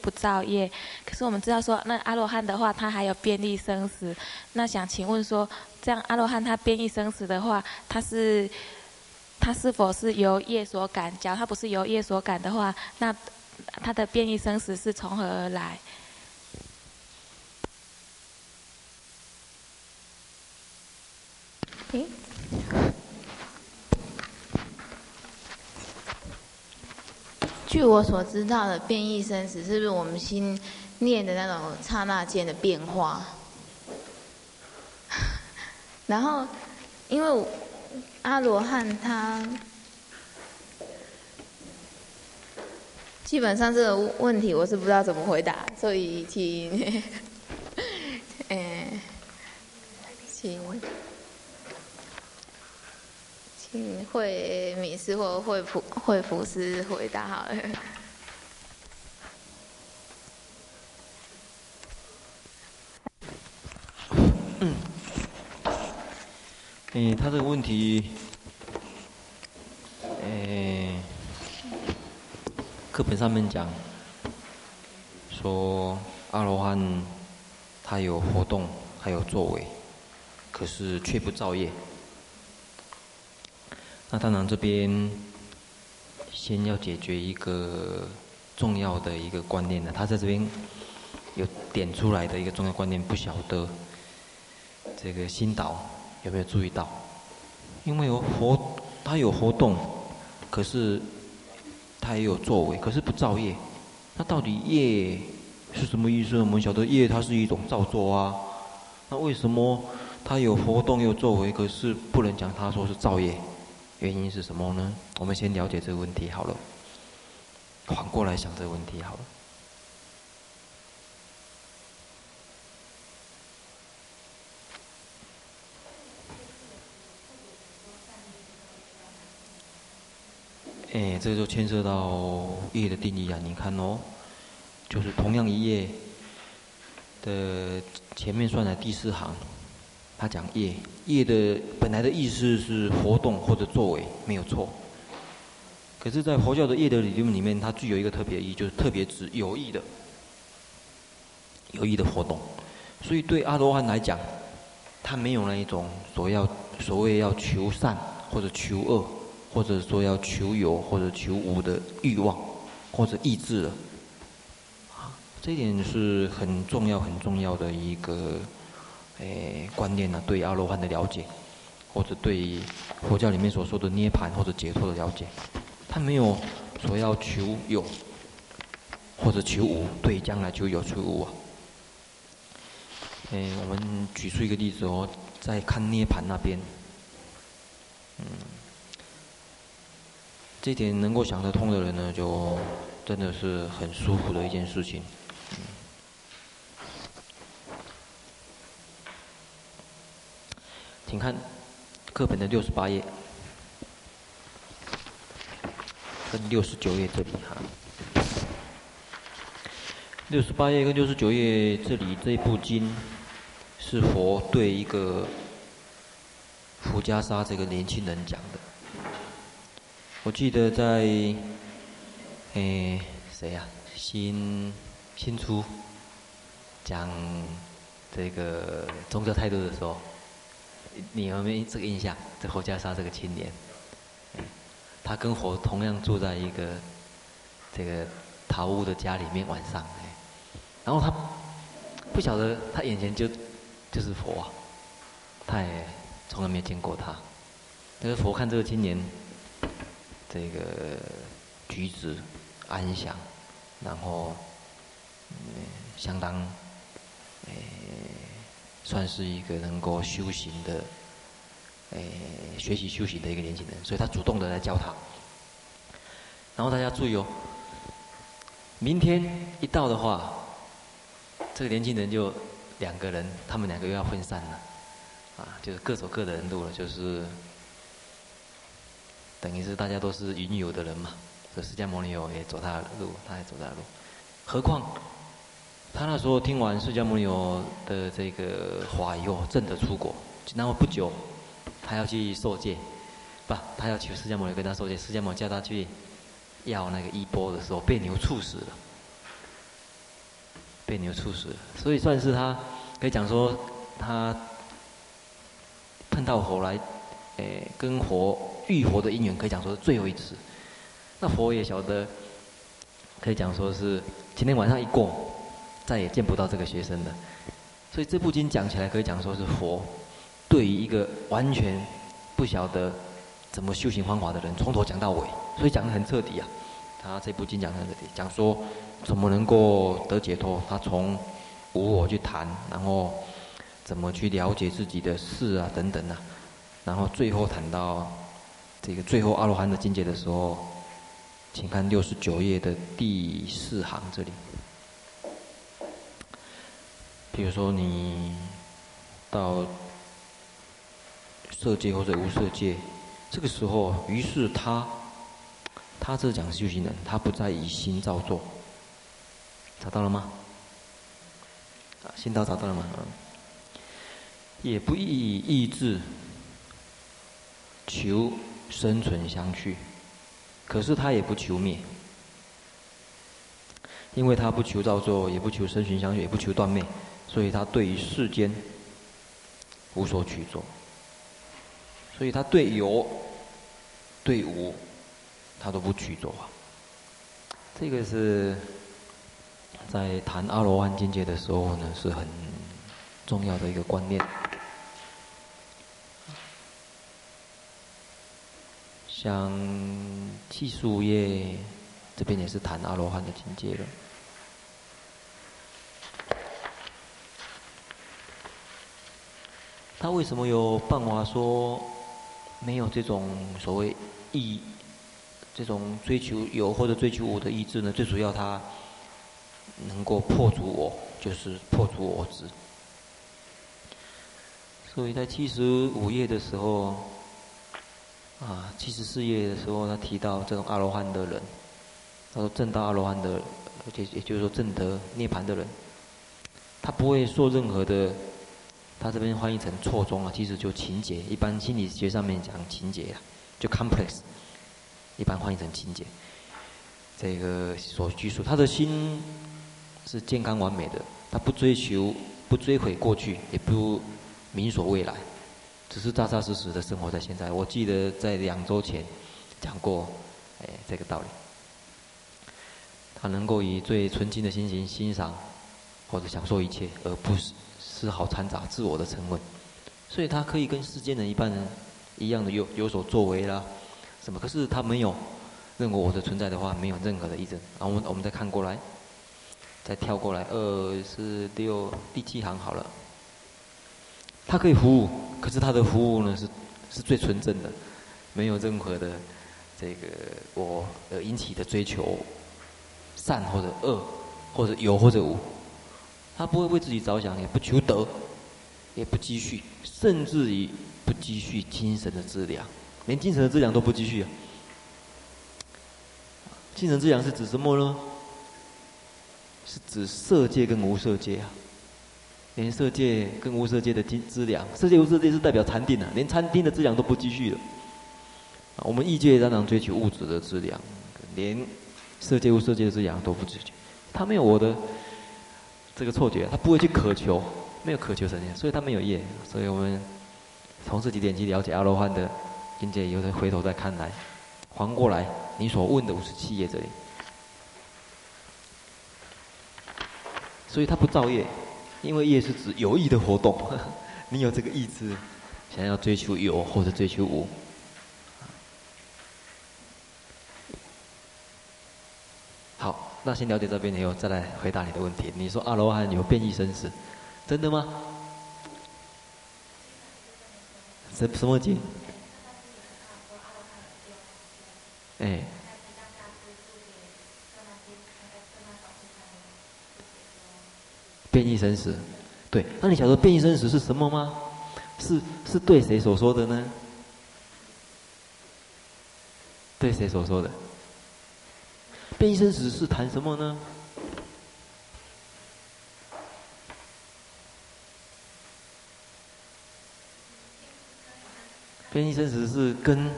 不造业。可是我们知道说，那阿罗汉的话，他还有变异生死。那想请问说，这样阿罗汉他变异生死的话，他是他是否是由业所感？假如他不是由业所感的话，那他的变异生死是从何而来？诶据我所知道的变异生死，是不是我们心念的那种刹那间的变化？然后，因为阿罗汉他基本上这个问题我是不知道怎么回答，所以请，嗯，请。嗯，慧敏师或会普慧普师回答好了。嗯，诶，他这个问题，诶，课本上面讲，说阿罗汉他有活动，还有作为，可是却不造业。那当然，这边先要解决一个重要的一个观念呢。他在这边有点出来的一个重要观念，不晓得这个新导有没有注意到？因为有活，他有活动，可是他也有作为，可是不造业。那到底业是什么意思？我们晓得业它是一种造作啊。那为什么他有活动有作为，可是不能讲他说是造业？原因是什么呢？我们先了解这个问题好了，反过来想这个问题好了。哎，这就牵涉到业的定义啊！你看哦，就是同样一页的前面算的第四行。他讲业，业的本来的意思是活动或者作为，没有错。可是，在佛教的业的理论里面，它具有一个特别意义，就是特别指有意的、有意的活动。所以，对阿罗汉来讲，他没有那一种所要、所谓要求善或者求恶，或者说要求有或者求无的欲望或者意志了。这一点是很重要、很重要的一个。诶，观念呢、对阿罗汉的了解，或者对佛教里面所说的涅槃或者解脱的了解，他没有说要求有或者求无，对将来求有求无啊。诶，我们举出一个例子哦，在看涅槃那边，嗯，这点能够想得通的人呢，就真的是很舒服的一件事情。请看课本的六十八页跟六十九页这里哈。六十八页跟六十九页这里这一部经是佛对一个福袈沙这个年轻人讲的。我记得在诶谁呀？新新出讲这个宗教态度的时候。你有没有这个印象？这佛袈沙这个青年，他跟佛同样住在一个这个桃屋的家里面晚上，然后他不晓得他眼前就就是佛啊，他也从来没有见过他。但是佛看这个青年，这个举止安详，然后相当诶。算是一个能够修行的，诶，学习修行的一个年轻人，所以他主动的来教他。然后大家注意哦，明天一到的话，这个年轻人就两个人，他们两个又要分散了，啊，就是各走各的路了，就是等于是大家都是云游的人嘛。这释迦牟尼佛也走他的路，他也走他的路，何况。他那时候听完释迦牟尼佛的这个话以后，真的出国，然后不久，他要去受戒，不，他要求释迦牟尼跟他受戒。释迦牟尼叫他去要那个衣钵的时候，被牛触死了。被牛处死了，所以算是他可以讲说他碰到火来，诶，跟火遇火的因缘可以讲说是最后一次。那佛也晓得，可以讲说是今天晚上一过，再也见不到这个学生了。所以这部经讲起来可以讲说是佛对于一个完全不晓得怎么修行方法的人，从头讲到尾，所以讲得很彻底啊。他这部经讲得很彻底，讲说怎么能够得解脱。他从无我去谈，然后怎么去了解自己的事啊等等啊，然后最后谈到这个最后阿罗汉的境界的时候，请看六十九页的第四行这里。比如说你到色界或者无色界，这个时候，于是他。他这讲修行人，他不再以心造作，找到了吗？啊，心道找到了吗？也不以意志求生存相续，可是他也不求灭，因为他不求造作，也不求生存相续，也不求断灭，所以他对于世间无所取着，所以他对有对无。他都不取着啊，这个是在谈阿罗汉境界的时候呢，是很重要的一个观念。像七十五页这边也是谈阿罗汉的境界了。他为什么有办法说没有这种所谓意？这种追求有或者追求无的意志呢，最主要他能够破除我，就是破除我执。所以在七十五页的时候，啊，七十四页的时候，他提到这种阿罗汉的人，他说证到阿罗汉的，而且也就是说证得涅槃的人，他不会说任何的，他这边翻译成错综啊，其实就情节，一般心理学上面讲情节啊，就 complex。一般翻译成情节，这个所拘束，他的心是健康完美的，他不追求，不追悔过去，也不明所未来，只是扎扎实实的生活在现在。我记得在两周前讲过，哎，这个道理。他能够以最纯净的心情欣赏或者享受一切，而不是丝毫掺杂自我的成分，所以他可以跟世间人一般人一样的有有所作为啦。什么？可是他没有认为我的存在的话，没有任何的意证。然后我们我们再看过来，再跳过来，二、四、六、第七行好了。他可以服务，可是他的服务呢是是最纯正的，没有任何的这个我呃引起的追求，善或者恶，或者有或者无。他不会为自己着想，也不求得，也不积蓄，甚至于不积蓄精神的质量。连精神的质量都不积蓄啊！精神质量是指什么呢？是指色界跟无色界啊。连色界跟无色界的资资粮，色界无色界是代表禅定啊，连禅定的资粮都不积蓄了。我们欲界当然追求物质的质量，连色界无色界的质量都不积蓄。他没有我的这个错觉，他不会去渴求，没有渴求什么，所以他没有业。所以我们从这几点去了解阿罗汉的。境界有人回头再看来，还过来，你所问的五十七页这里，所以他不造业，因为业是指有意的活动，你有这个意志，想要追求有或者追求无。好，那先了解这边以后，再来回答你的问题。你说阿罗汉有变异生死，真的吗？什什么经？哎，变异生死，对，那你晓得变异生死是什么吗？是是对谁所说的呢？对谁所说的？变异生死是谈什么呢？变异生死是跟。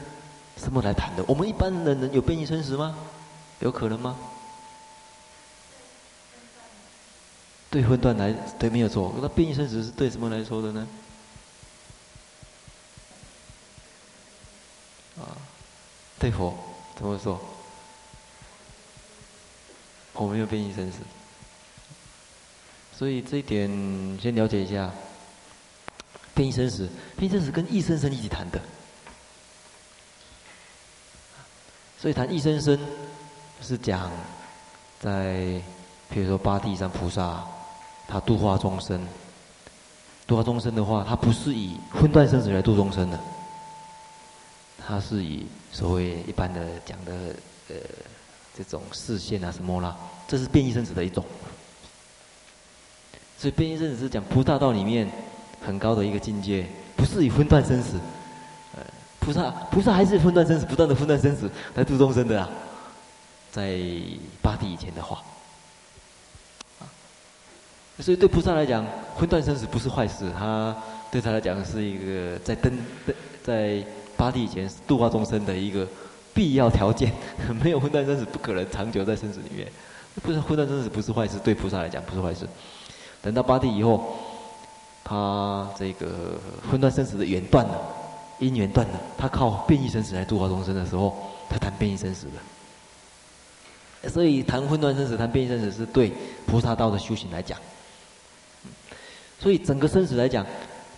什么来谈的？我们一般人能有变异生死吗？有可能吗？对分段来对没有错，那变异生死是对什么来说的呢？啊，对佛怎么说？我没有变异生死，所以这一点先了解一下。变异生死，变异生死跟异生生一起谈的，所以谈异生生是讲在，比如说八地上菩萨，他度化众生，度化众生的话，他不是以分段生死来度众生的，他是以所谓一般的讲的呃这种视线啊什么啦，这是变异生死的一种，所以变异生死是讲菩萨道里面。很高的一个境界，不是以分段生死，呃，菩萨菩萨还是分段生死，不断的分段生死来度众生的啊，在八地以前的话，所以对菩萨来讲，分段生死不是坏事，他对他来讲是一个在登在八地以前度化众生的一个必要条件，没有分段生死不可能长久在生死里面，不是分段生死不是坏事，对菩萨来讲不是坏事，等到八地以后。他这个分段生死的缘断了，因缘断了，他靠变异生死来度化众生的时候，他谈变异生死的。所以谈分段生死、谈变异生死是对菩萨道的修行来讲。所以整个生死来讲，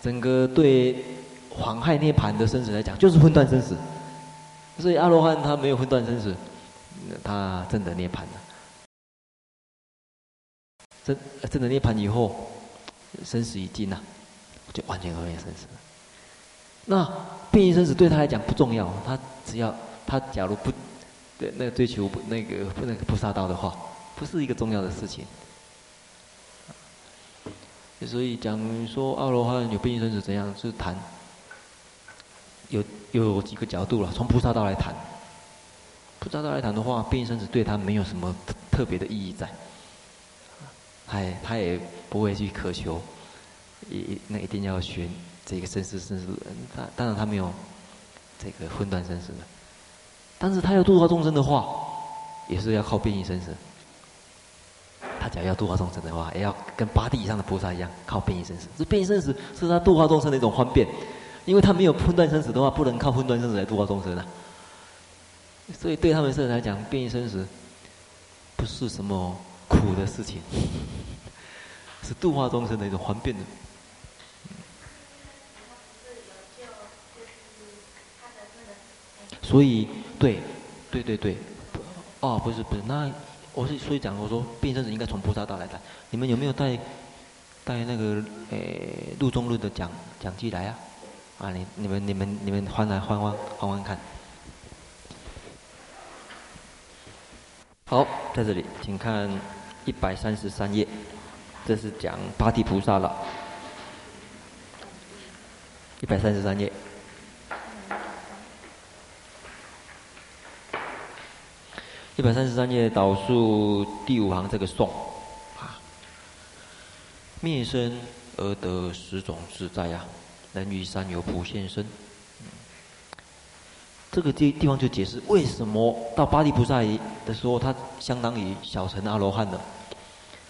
整个对恍骸涅槃的生死来讲，就是分段生死。所以阿罗汉他没有分段生死，他真的涅槃了。真真的涅槃以后。生死已尽呐，就完全和灭生死了。那变异生死对他来讲不重要，他只要他假如不对那个追求不那个那个菩萨道的话，不是一个重要的事情。所以讲说阿罗汉有变异生死怎样，是谈有有几个角度了。从菩萨道来谈，菩萨道来谈的话，变异生死对他没有什么特别的意义在。哎，他也不会去渴求，一那一定要学这个生死生死。他当然他没有这个分段生死的，但是他要度化众生的话，也是要靠变异生死。他假如要度化众生的话，也要跟八地以上的菩萨一样，靠变异生死。这变异生死是他度化众生的一种方便，因为他没有分段生死的话，不能靠分段生死来度化众生啊。所以对他们这来讲，变异生死不是什么。苦的事情，是度化众生的一种方便的。所以，对，对对对，哦，不是不是，那我是所以讲，我说变异生子应该从菩萨道来的。你们有没有带带那个诶路中论的讲讲记来啊？啊，你你们你们你们换来换换换换看。好，在这里，请看一百三十三页，这是讲八地菩萨了。一百三十三页，一百三十三页导数第五行这个颂啊，灭生而得十种自在呀，能于三有普现身。这个地地方就解释为什么到八地菩萨的时候，他相当于小乘阿罗汉的，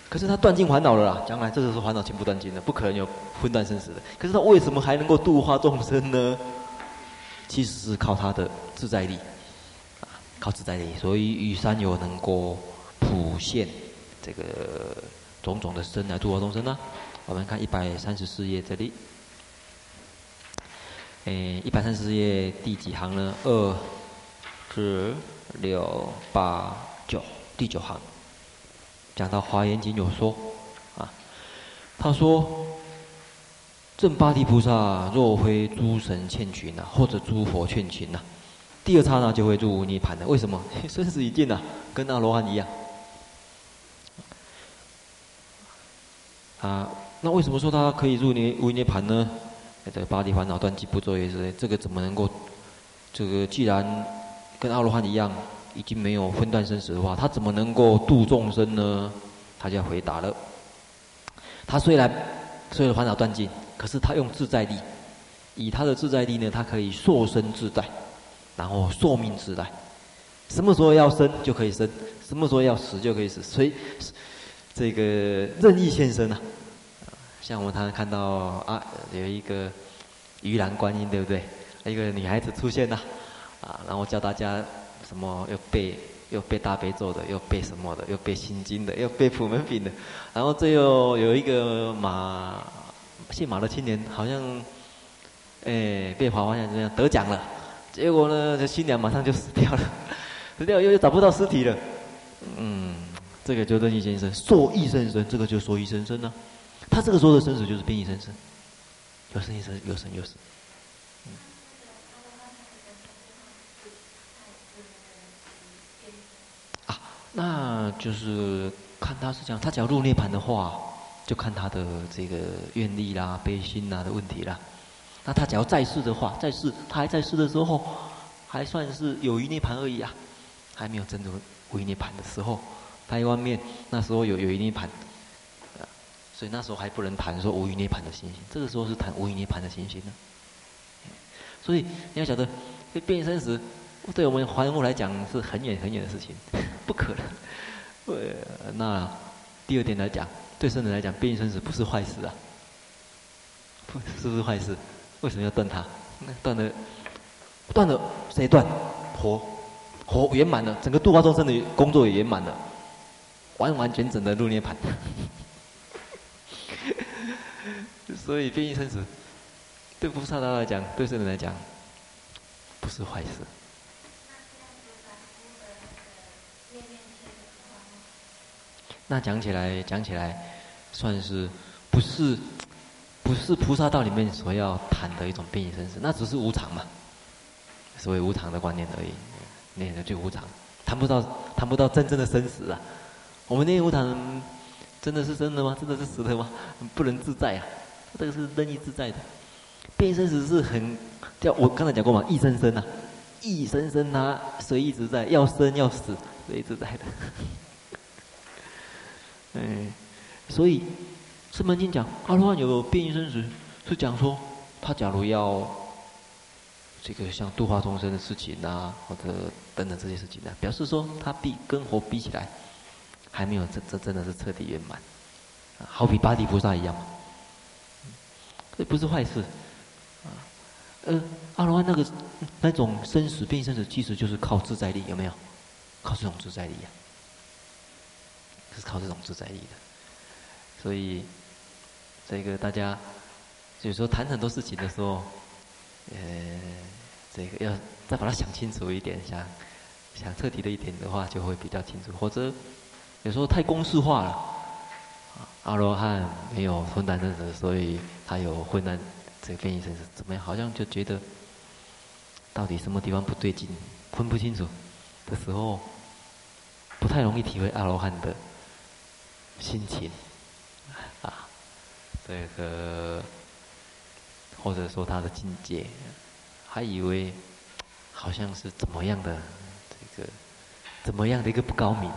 可是他断尽烦恼了啦，将来这个是烦恼全部断尽的，不可能有分段生死的。可是他为什么还能够度化众生呢？其实是靠他的自在力，啊，靠自在力，所以于三有能够普现这个种种的身来度化众生呢。我们看一百三十四页这里。诶，一百三十页第几行呢？二、四、六、八、九，第九行，讲到《华严经》有说，啊，他说，正八地菩萨若非诸神劝群呐，或者诸佛劝群呐，第二刹那就会入无涅槃的。为什么？生死已尽呐，跟阿罗汉一样。啊，那为什么说他可以入涅无涅槃呢？这个八地烦恼断尽不作业之类，这个怎么能够？这个既然跟阿罗汉一样，已经没有分段生死的话，他怎么能够度众生呢？他就回答了。他虽然虽然烦恼断尽，可是他用自在力，以他的自在力呢，他可以塑身自在，然后寿命自在。什么时候要生就可以生，什么时候要死就可以死。所以这个任意现身啊，像我们常常看到啊，有一个鱼篮观音，对不对？一个女孩子出现了，啊，然后教大家什么又背又背大悲咒的，又背什么的，又背心经的，又背普门品的，然后最后有一个马姓马的青年，好像哎被滑滑下这样得奖了，结果呢，这新娘马上就死掉了，死掉又又找不到尸体了，嗯，这个就任意先生，说意生生，这个就说意生生呢，他这个时候的生死就是变异生死，有生有生，有生有死。那就是看他是讲，他只要入涅槃的话，就看他的这个愿力啦、悲心啦的问题啦。那他只要在世的话，在世他还在世的时候，还算是有余涅槃而已啊，还没有真的无余涅槃的时候，他外面那时候有有余涅槃，所以那时候还不能谈说无余涅槃的情形，这个时候是谈无余涅槃的情形呢。所以你要晓得，这变生死。对我们凡夫来讲是很远很远的事情，不可能。呃，那第二点来讲，对圣人来讲，变异生死不是坏事啊，不是不是坏事？为什么要断它？断了，断了，谁断？活，活圆满了，整个度化众生的工作也圆满了，完完全整的入涅槃。所以变异生死，对菩萨道来讲，对圣人来讲，不是坏事。那讲起来，讲起来，算是不是不是菩萨道里面所要谈的一种变异生死，那只是无常嘛，所谓无常的观念而已，念的就无常，谈不到谈不到真正的生死啊。我们念无常，真的是真的吗？真的是死的吗？不能自在啊，这个是任意自在的。变异生死是很叫我刚才讲过嘛，一生生啊，一生生啊，随意自在，要生要死，随意自在的。哎，所以《声闻经》讲阿罗汉有变异生死，是讲说他假如要这个像度化众生的事情啊，或者等等这些事情呢、啊，表示说他比跟佛比起来还没有真真真的是彻底圆满，好比八地菩萨一样，这不是坏事。啊呃，阿罗汉那个那种生死变生死，其实就是靠自在力，有没有？靠这种自在力呀、啊。是靠这种自在力的，所以这个大家有时候谈很多事情的时候，呃，这个要再把它想清楚一点，想想彻底的一点的话，就会比较清楚。或者有时候太公式化了，阿罗汉没有混蛋生死，所以他有混蛋这个变异生死，怎么样？好像就觉得到底什么地方不对劲，分不清楚的时候，不太容易体会阿罗汉的。心情，啊，这个，或者说他的境界，还以为好像是怎么样的这个，怎么样的一个不高明，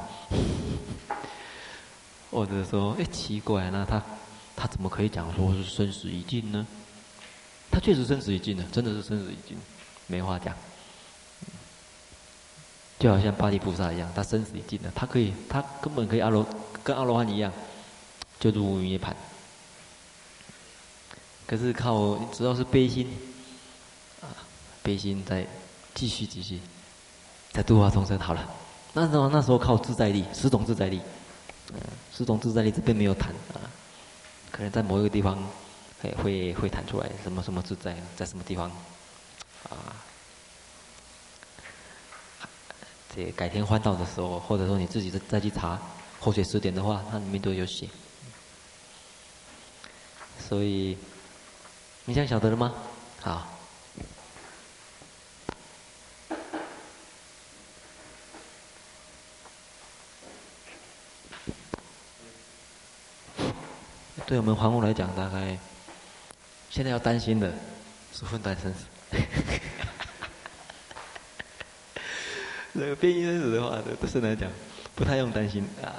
或者说，哎，奇怪，那他他怎么可以讲说是生死已尽呢？他确实生死已尽了，真的是生死已尽，没话讲。就好像八地菩萨一样，他生死已尽了，他可以，他根本可以阿罗。跟阿罗汉一样，就入无余涅槃。可是靠，只要是悲心，啊，悲心在继续继续，在度化众生好了。那时候那时候靠自在力，十种自在力，嗯，十种自在力这边没有谈啊，可能在某一个地方会会会谈出来，什么什么自在，在什么地方，啊，这改天换道的时候，或者说你自己再再去查。后学词典的话，它里面都有写，所以你想晓得了吗？好，对我们房屋来讲，大概现在要担心的是混蛋生死。这个变异生死的话，对对来讲。不太用担心啊。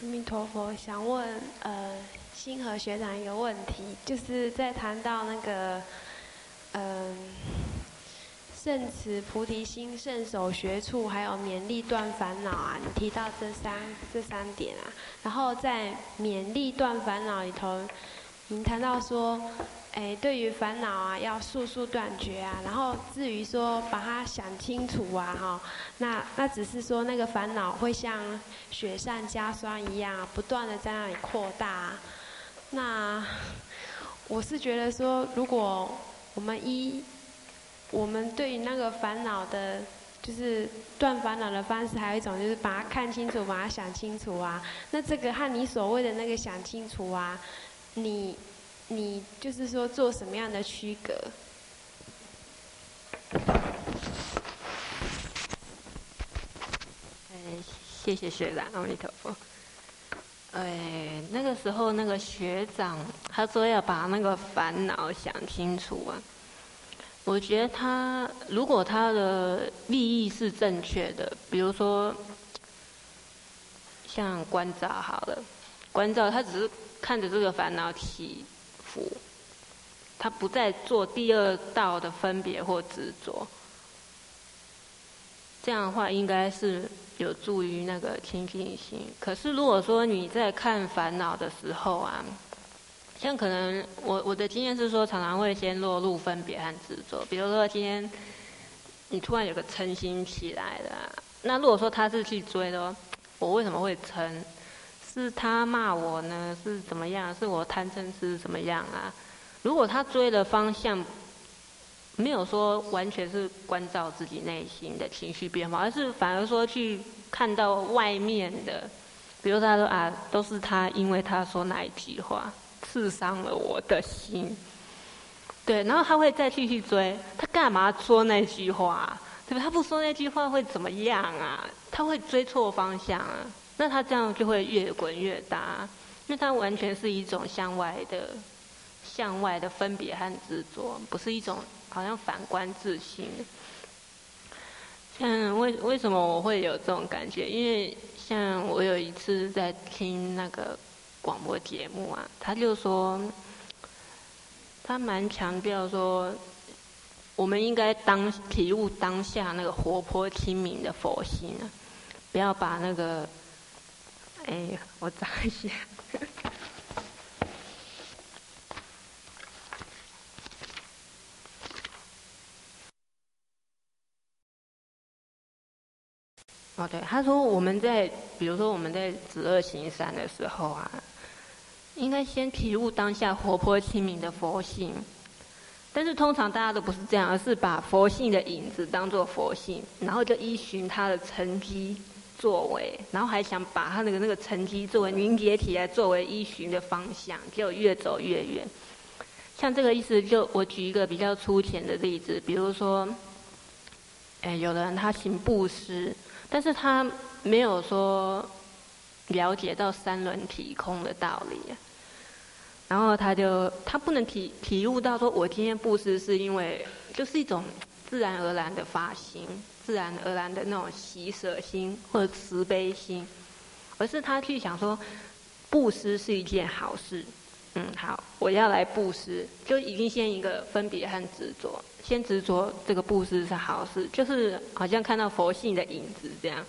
阿弥陀佛，想问呃，星河学长一个问题，就是在谈到那个，嗯、呃，圣慈、菩提心、圣手、学处，还有勉力断烦恼啊，你提到这三这三点啊，然后在勉力断烦恼里头，您谈到说，哎，对于烦恼啊，要速速断绝啊，然后至于说把它想清楚啊，哈，那那只是说那个烦恼会像雪上加霜一样，不断的在那里扩大。那我是觉得说，如果我们一我们对于那个烦恼的，就是断烦恼的方式，还有一种就是把它看清楚，把它想清楚啊。那这个和你所谓的那个想清楚啊，你你就是说做什么样的区隔？哎，谢谢学长，阿弥陀佛。哎，那个时候那个学长他说要把那个烦恼想清楚啊。我觉得他如果他的利益是正确的，比如说像关照好了，关照他只是看着这个烦恼起伏，他不再做第二道的分别或执着，这样的话应该是有助于那个清净心。可是如果说你在看烦恼的时候啊，像可能我我的经验是说，常常会先落入分别和执着。比如说今天你突然有个嗔心起来了，那如果说他是去追的，我为什么会嗔？是他骂我呢？是怎么样？是我贪嗔痴怎么样啊？如果他追的方向没有说完全是关照自己内心的情绪变化，而是反而说去看到外面的，比如他说啊，都是他因为他说那一句话。刺伤了我的心，对，然后他会再继续追，他干嘛说那句话？对吧？他不说那句话会怎么样啊？他会追错方向啊？那他这样就会越滚越大，因为他完全是一种向外的、向外的分别和执着，不是一种好像反观自性。像为为什么我会有这种感觉？因为像我有一次在听那个。广播节目啊，他就说，他蛮强调说，我们应该当体悟当下那个活泼清明的佛性啊，不要把那个，哎，我找一下。哦，对，他说我们在，比如说我们在止恶行善的时候啊。应该先体悟当下活泼清明的佛性，但是通常大家都不是这样，而是把佛性的影子当作佛性，然后就依循他的成绩作为，然后还想把他那个那个成绩作为凝结体来作为依循的方向，就越走越远。像这个意思，就我举一个比较粗浅的例子，比如说，哎，有的人他行布施，但是他没有说了解到三轮体空的道理。然后他就他不能体体悟到说，我今天布施是因为就是一种自然而然的发心，自然而然的那种喜舍心或者慈悲心，而是他去想说，布施是一件好事，嗯，好，我要来布施，就已经先一个分别和执着，先执着这个布施是好事，就是好像看到佛性的影子这样。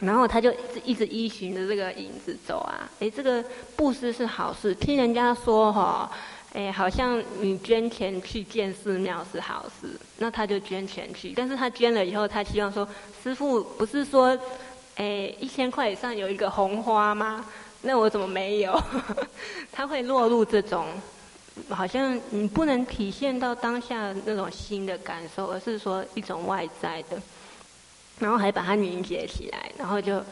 然后他就一直一直依循着这个影子走啊，哎，这个布施是好事，听人家说哈，哎，好像你捐钱去建寺庙是好事，那他就捐钱去。但是他捐了以后，他希望说，师父不是说，哎，一千块以上有一个红花吗？那我怎么没有？他会落入这种，好像你不能体现到当下那种心的感受，而是说一种外在的。然后还把它凝结起来，然后就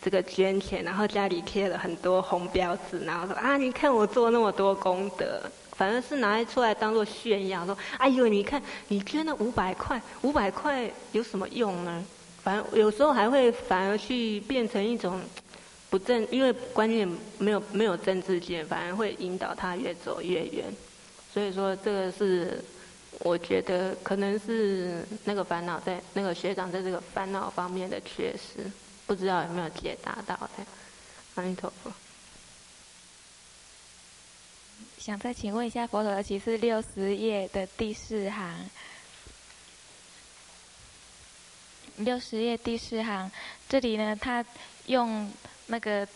这个捐钱，然后家里贴了很多红标志，然后说啊，你看我做那么多功德，反而是拿出来当做炫耀，说哎呦，你看你捐了五百块，五百块有什么用呢？反正有时候还会反而去变成一种不正，因为观念没有没有正知见，反而会引导他越走越远。所以说这个是。我觉得可能是那个烦恼在那个学长在这个烦恼方面的缺失，不知道有没有解答到的。阿弥陀佛。想再请问一下佛陀的启示六十页的第四行。六十页第四行，这里呢，他用那个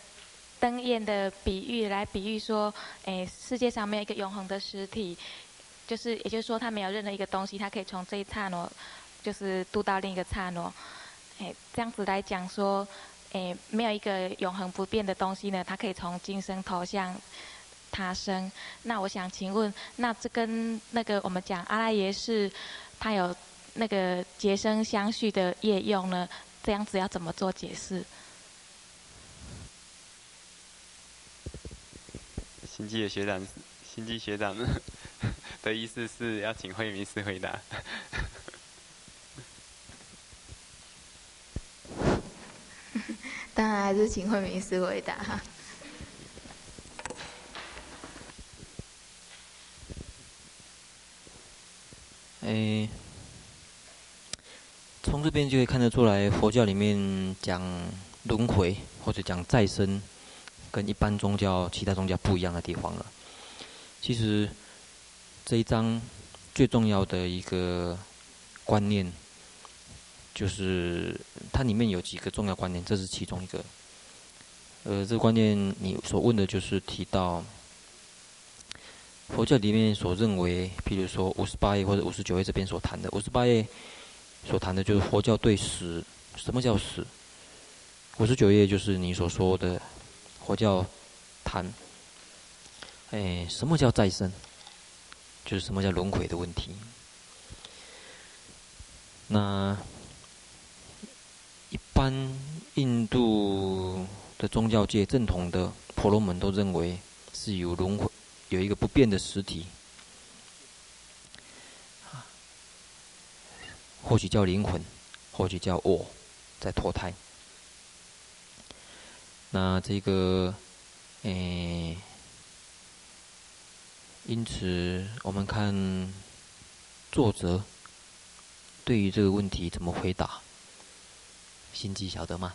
灯焰的比喻来比喻说，诶，世界上没有一个永恒的实体，就是也就是说，他没有任何一个东西，他可以从这一刹那，就是渡到另一个刹那，诶，这样子来讲说，诶，没有一个永恒不变的东西呢，它可以从今生投向他生。那我想请问，那这跟那个我们讲阿赖耶识，他有那个结生相续的业用呢？这样子要怎么做解释？星际的学长，星际学长呢的意思是要请慧明师回答。当然还是请慧明师回答哈。诶，从这边就可以看得出来，佛教里面讲轮回或者讲再生，跟一般宗教、其他宗教不一样的地方了。其实这一章最重要的一个观念，就是它里面有几个重要观念，这是其中一个。呃，这个观念你所问的就是提到。佛教里面所认为，譬如说五十八页或者五十九页这边所谈的，五十八页所谈的就是佛教对死，什么叫死？五十九页就是你所说的佛教谈，哎，什么叫再生？就是什么叫轮回的问题。那一般印度的宗教界正统的婆罗门都认为是有轮回。有一个不变的实体，或许叫灵魂，或许叫我，在脱胎。那这个，诶，因此我们看作者对于这个问题怎么回答，心机晓得吗？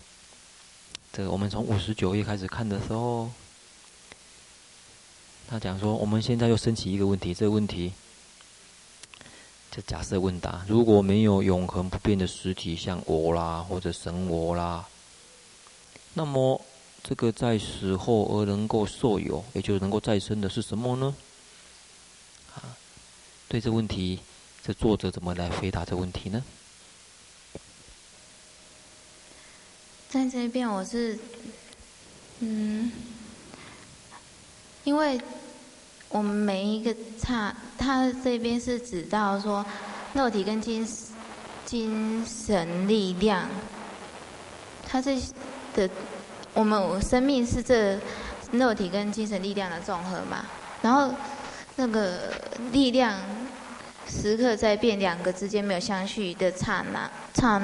这个我们从五十九页开始看的时候。他讲说，我们现在又升起一个问题，这个问题就假设问答：如果没有永恒不变的实体，像我啦或者神我啦，那么这个在死后而能够受有，也就是能够再生的是什么呢？对这问题，这作者怎么来回答这问题呢？在这边，我是，嗯。因为我们每一个刹，他这边是指到说，肉体跟精精神力量，他这的我们生命是这肉体跟精神力量的综合嘛，然后那个力量时刻在变，两个之间没有相续的刹那，刹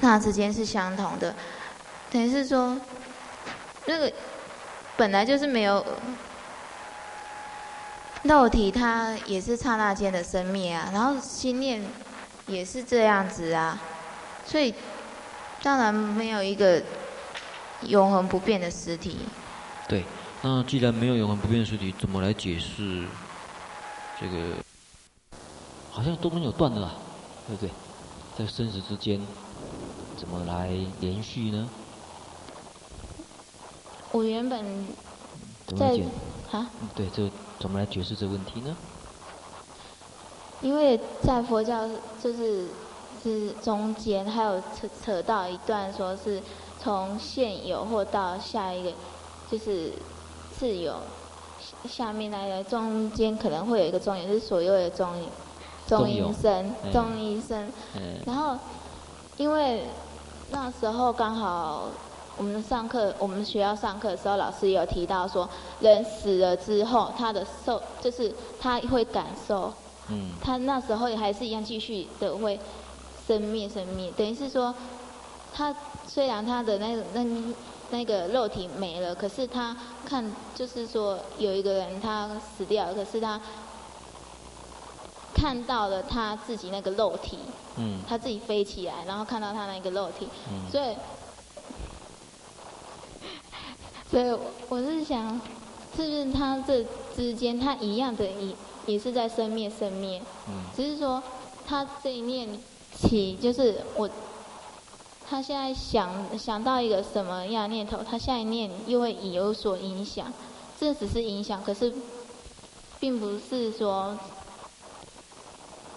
那之间是相同的，等于是说那个。本来就是没有肉体，它也是刹那间的生灭啊。然后心念也是这样子啊，所以当然没有一个永恒不变的实体。对，那既然没有永恒不变的实体，怎么来解释这个？好像都没有断的啦，对不对？在生死之间，怎么来连续呢？我原本在啊，对，这怎么来解释这个问题呢？因为在佛教就是是中间还有扯扯到一段，说是从现有或到下一个就是自有，下面那个中间可能会有一个中音，就是所有的中中音声中阴身，然后因为那时候刚好。我们上课，我们学校上课的时候，老师也有提到说，人死了之后，他的受就是他会感受，嗯，他那时候也还是一样继续的会生灭生灭，等于是说，他虽然他的那那那个肉体没了，可是他看就是说有一个人他死掉了，可是他看到了他自己那个肉体，嗯，他自己飞起来，然后看到他那个肉体，嗯，所以。所以我是想，是不是他这之间，他一样的也也是在生灭生灭，嗯。只是说他这一念起，就是我他现在想想到一个什么样的念头，他下一念又会有所影响。这只是影响，可是并不是说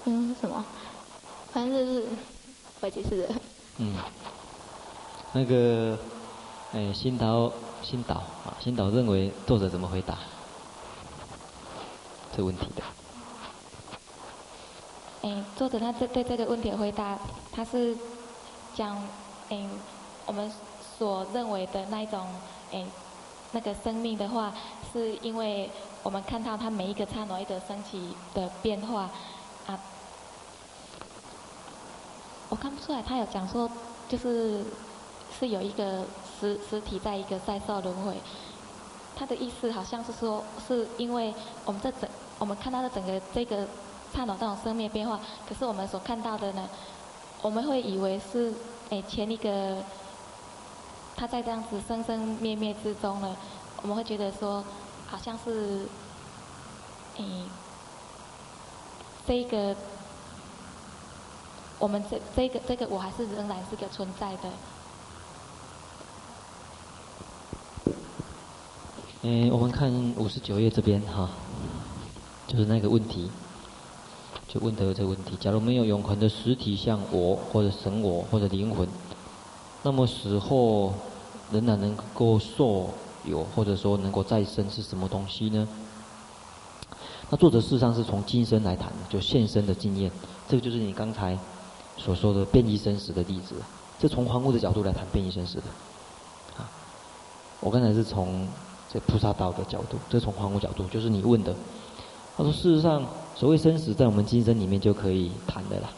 嗯什么，反正就是我解释的。嗯，那个哎，新导新导啊，新导认为作者怎么回答这个问题的？哎，作者他这对这个问题的回答，他是讲嗯，我们所认为的那一种诶，那个生命的话，是因为我们看到他每一个刹那一个升起的变化啊。我看不出来，他有讲说，就是是有一个实实体在一个在受轮回。他的意思好像是说，是因为我们这整我们看到的整个这个刹那这种生命变化，可是我们所看到的呢，我们会以为是诶前一个他在这样子生生灭灭之中呢，我们会觉得说好像是诶这个。我们这这个这个我还是仍然是个存在的。嗯，我们看五十九页这边哈，就是那个问题，问的这个问题：假如没有永恒的实体，像我或者神我或者灵魂，那么死后仍然能够受有或者说能够再生是什么东西呢？那作者事实上是从今生来谈的，就现生的经验。这个就是你刚才。所说的变异生死的例子，这从凡夫的角度来谈变异生死的，啊，我刚才是从这菩萨道的角度，这从凡夫角度，就是你问的。他说，事实上，所谓生死，在我们今生里面就可以谈的啦。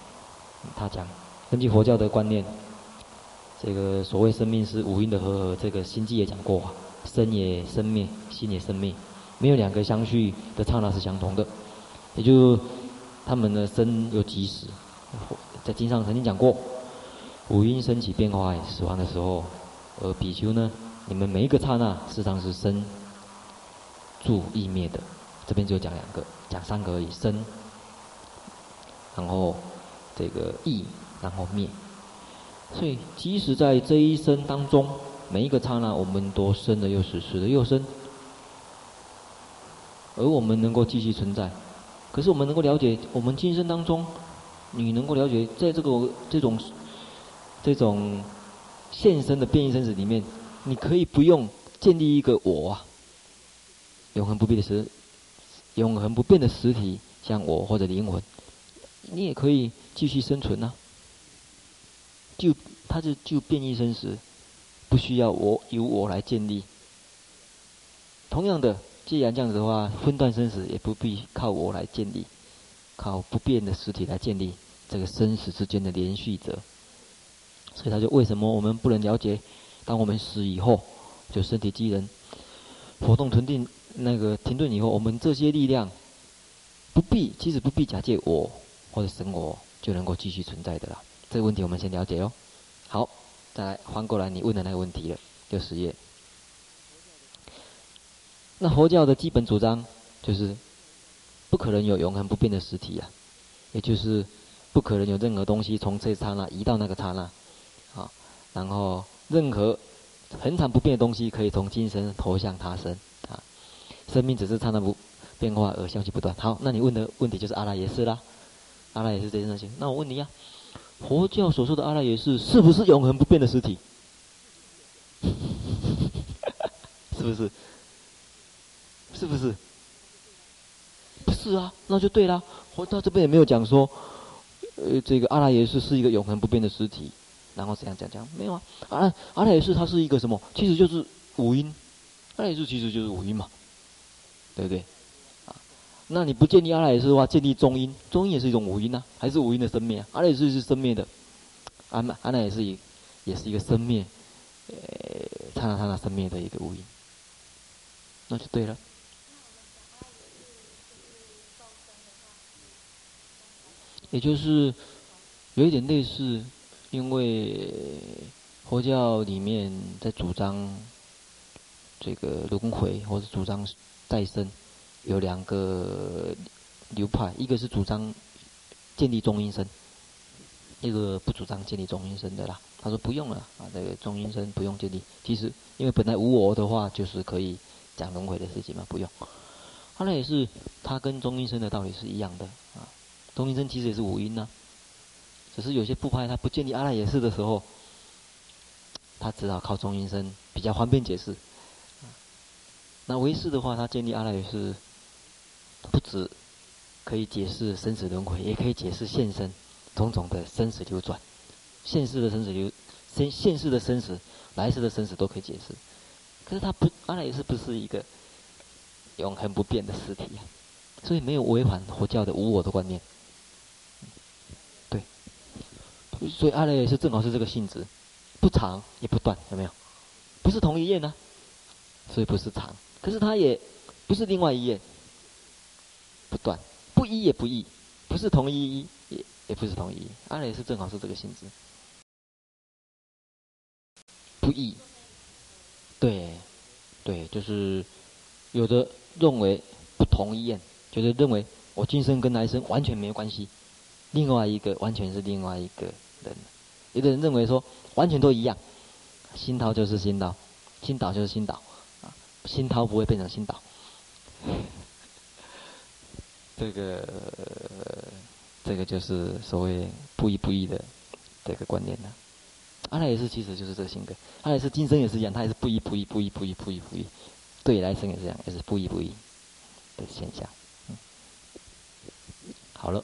他讲，根据佛教的观念，这个所谓生命是五蕴的和合，这个心经也讲过，生也生灭，心也生灭，没有两个相续的刹那是相同的，也就他们的生有即死。在经上曾经讲过，五蕴升起变化，死亡的时候，而比丘呢，你们每一个刹那，事实上是生、住、异灭的。这边就讲两个，讲三个而已，生，然后这个异，然后灭。所以，即使在这一生当中，每一个刹那，我们都生了又死，死了又生，而我们能够继续存在。可是，我们能够了解，我们今生当中。你能够了解，在这个这种这种现生的变异生死里面，你可以不用建立一个我啊，永恒不变的实，永恒不变的实体，像我或者灵魂，你也可以继续生存呐、就它是就变异生死，不需要我由我来建立。同样的，既然这样子的话，分段生死也不必靠我来建立。靠不变的实体来建立这个生死之间的连续者，所以他就为什么我们不能了解？当我们死以后，就身体机能活动停顿，那个停顿以后，我们这些力量不必，其实不必假借我或者神我就能够继续存在的了。这个问题我们先了解哦。好，再来翻过来你问的那个问题了，就十页。那佛教的基本主张就是。不可能有永恒不变的实体啊，也就是不可能有任何东西从这刹那移到那个刹那，啊，然后任何恒常不变的东西可以从今生投向他生啊，生命只是刹那不变化而相续不断。好，那你问的问题就是阿赖耶识啦，阿赖耶识这件事情。那我问你呀、啊，佛教所说的阿赖耶识是不是永恒不变的实体？是不是？是不是？不是啊，那就对了。我到这边也没有讲说，呃，这个阿赖耶识是一个永恒不变的实体，然后怎样讲讲，没有啊。阿阿赖耶识它是一个什么？其实就是五音。阿赖耶识其实就是五音嘛，对不对？啊，那你不建立阿赖耶识的话，建立中音，中音也是一种五音呐，还是五音的生灭啊？阿赖耶识是生灭的，阿阿赖耶识也也是一个生灭，呃，刹那刹那生灭的一个五音，那就对了。也就是有一点类似，因为佛教里面在主张这个轮回或者主张再生，有两个流派，一个是主张建立中阴身，一个不主张建立中阴身的啦。他说不用了啊，这个中阴身不用建立。其实因为本来无我的话，就是可以讲轮回的事情嘛，不用。后来也是，他跟中阴身的道理是一样的啊。中阴身其实也是五阴呐，只是有些部派他不建立阿赖耶识的时候，他只好靠中阴身比较方便解释。那唯识的话，他建立阿赖耶识，不止可以解释生死轮回，也可以解释现生种种的生死流转，现世的生死流，现现世的生死，来世的生死都可以解释。可是他不，阿赖耶识不是一个。永恒不变的实体啊，所以没有违反佛教的无我的观念。对，所以阿赖耶是正好是这个性质，不长也不短，有没有？不是同一页呢，所以不是长，可是它也不是另外一页，不断，不一也不异，不是同一一，也也不是同一。阿赖耶识正好是这个性质，不异。对，对，就是有的。认为不同一样，就是认为我今生跟来生完全没有关系，另外一个完全是另外一个人。有的人认为说完全都一样，新涛就是心岛，心岛就是新岛，啊，新涛不会变成新岛。这个这个就是所谓不一不异的这个观念了。阿赖耶识其实就是这个性格，阿赖耶识今生也是一样，他也是不一不异不一不异不一不异。对，来生也是这样，也是不一不异的现象。嗯，好了。